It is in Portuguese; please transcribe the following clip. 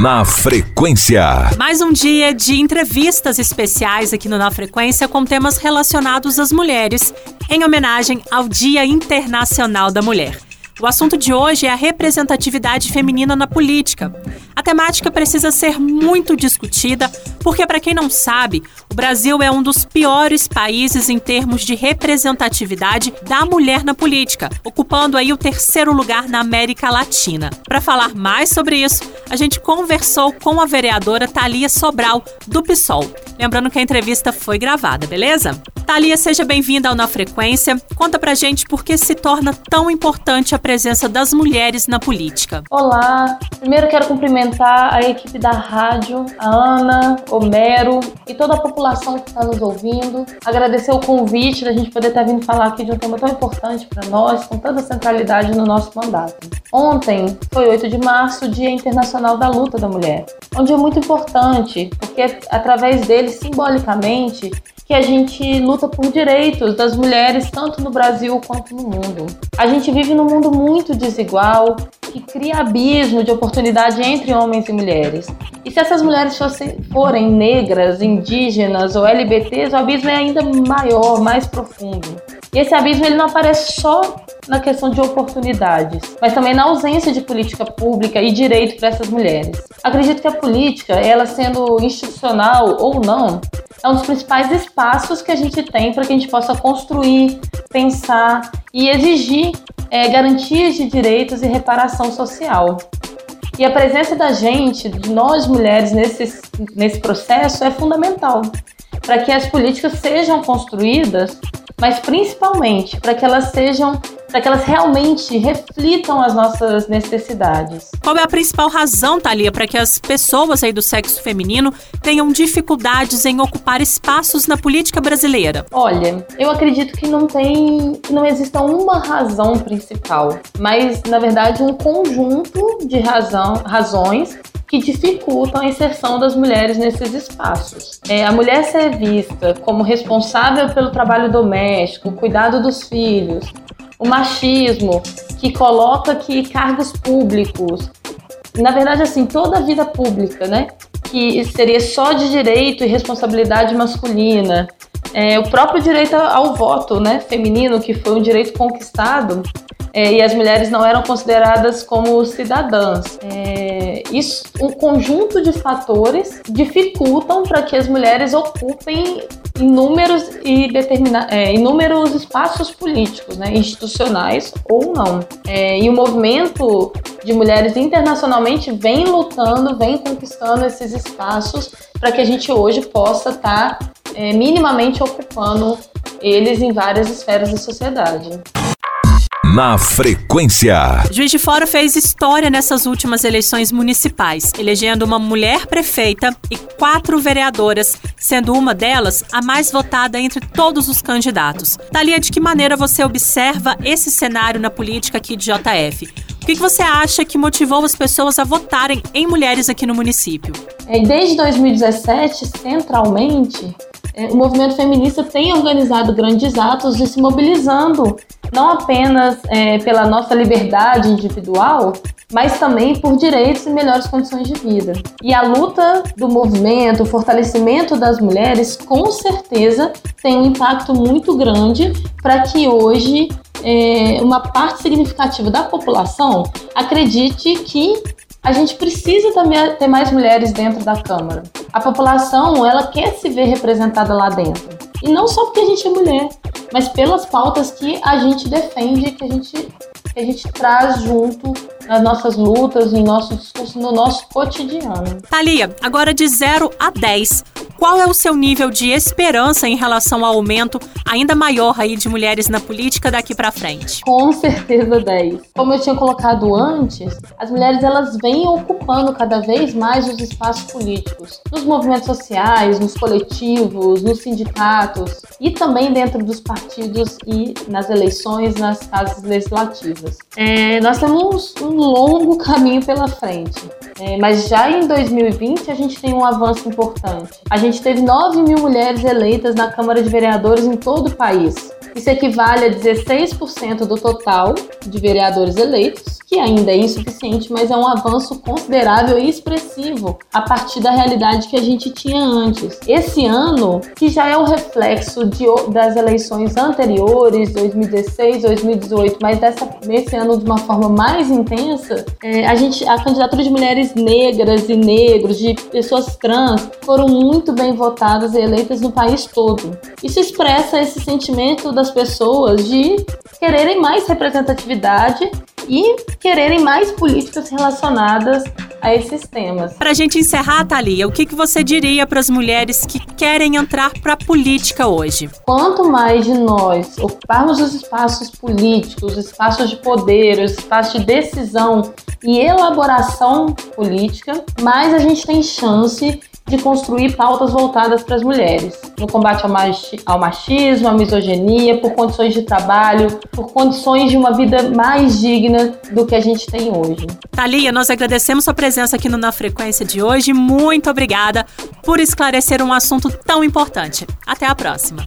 Na Frequência. Mais um dia de entrevistas especiais aqui no Na Frequência com temas relacionados às mulheres, em homenagem ao Dia Internacional da Mulher. O assunto de hoje é a representatividade feminina na política. A temática precisa ser muito discutida, porque, para quem não sabe, o Brasil é um dos piores países em termos de representatividade da mulher na política, ocupando aí o terceiro lugar na América Latina. Para falar mais sobre isso, a gente conversou com a vereadora Thalia Sobral, do PSOL. Lembrando que a entrevista foi gravada, beleza? Thalia, seja bem-vinda ao Na Frequência. Conta pra gente por que se torna tão importante a presença das mulheres na política. Olá, primeiro quero cumprimentar a equipe da rádio, a Ana, Homero e toda a população que está nos ouvindo. Agradecer o convite da gente poder estar vindo falar aqui de um tema tão importante para nós, com tanta centralidade no nosso mandato. Ontem foi 8 de março, Dia Internacional da Luta da Mulher, onde é muito importante, porque através dele, simbolicamente, que a gente luta por direitos das mulheres, tanto no Brasil quanto no mundo. A gente vive num mundo muito desigual, que cria abismo de oportunidade entre homens e mulheres. E se essas mulheres fossem, forem negras, indígenas ou LBTs, o abismo é ainda maior, mais profundo. E esse abismo ele não aparece só na questão de oportunidades, mas também na ausência de política pública e direito para essas mulheres. Acredito que a política, ela sendo institucional ou não, é um dos principais espaços que a gente tem para que a gente possa construir, pensar e exigir é, garantias de direitos e reparação social. E a presença da gente, de nós mulheres, nesse, nesse processo é fundamental para que as políticas sejam construídas, mas principalmente para que elas sejam para que elas realmente reflitam as nossas necessidades. Qual é a principal razão, Thalia, para que as pessoas aí do sexo feminino tenham dificuldades em ocupar espaços na política brasileira? Olha, eu acredito que não tem, que não exista uma razão principal, mas na verdade um conjunto de razão, razões que dificultam a inserção das mulheres nesses espaços. É, a mulher ser vista como responsável pelo trabalho doméstico, cuidado dos filhos, o machismo que coloca que cargos públicos, na verdade assim, toda a vida pública, né, que seria só de direito e responsabilidade masculina, é, o próprio direito ao voto, né, feminino, que foi um direito conquistado, é, e as mulheres não eram consideradas como cidadãs. É, isso, um conjunto de fatores dificultam para que as mulheres ocupem inúmeros e determina, é, inúmeros espaços políticos, né, institucionais ou não. É, e o movimento de mulheres internacionalmente vem lutando, vem conquistando esses espaços para que a gente hoje possa estar tá, é, minimamente ocupando eles em várias esferas da sociedade. Na frequência. Juiz de Fora fez história nessas últimas eleições municipais, elegendo uma mulher prefeita e quatro vereadoras, sendo uma delas a mais votada entre todos os candidatos. Thalia, de que maneira você observa esse cenário na política aqui de JF? O que você acha que motivou as pessoas a votarem em mulheres aqui no município? É, desde 2017, centralmente, é, o movimento feminista tem organizado grandes atos e se mobilizando não apenas é, pela nossa liberdade individual, mas também por direitos e melhores condições de vida. E a luta do movimento, o fortalecimento das mulheres, com certeza tem um impacto muito grande para que hoje é, uma parte significativa da população acredite que a gente precisa também ter mais mulheres dentro da Câmara. A população, ela quer se ver representada lá dentro. E não só porque a gente é mulher, mas pelas pautas que a gente defende, que a gente, que a gente traz junto nas nossas lutas, no nosso discurso, no nosso cotidiano. Thalia, agora de 0 a 10, qual é o seu nível de esperança em relação ao aumento ainda maior aí de mulheres na política daqui para frente? Com certeza 10. Como eu tinha colocado antes, as mulheres elas vêm ocupando cada vez mais os espaços políticos, nos movimentos sociais, nos coletivos, nos sindicatos e também dentro dos partidos e nas eleições, nas casas legislativas. É, nós temos um longo caminho pela frente, é, mas já em 2020 a gente tem um avanço importante. A gente gente teve 9 mil mulheres eleitas na Câmara de Vereadores em todo o país. Isso equivale a 16% do total de vereadores eleitos, que ainda é insuficiente, mas é um avanço considerável e expressivo a partir da realidade que a gente tinha antes. Esse ano, que já é o reflexo de, das eleições anteriores, 2016, 2018, mas dessa, nesse ano de uma forma mais intensa, é, a, gente, a candidatura de mulheres negras e negros, de pessoas trans, foram muito bem votadas e eleitas no país todo. Isso expressa esse sentimento das pessoas de quererem mais representatividade e quererem mais políticas relacionadas a esses temas. Para a gente encerrar, Thalia, o que, que você diria para as mulheres que querem entrar para a política hoje? Quanto mais de nós ocuparmos os espaços políticos, os espaços de poder, os espaços de decisão e elaboração política, mais a gente tem chance de construir pautas voltadas para as mulheres, no combate ao machismo, à misoginia, por condições de trabalho, por condições de uma vida mais digna do que a gente tem hoje. Thalia, nós agradecemos sua presença aqui no Na Frequência de hoje. Muito obrigada por esclarecer um assunto tão importante. Até a próxima.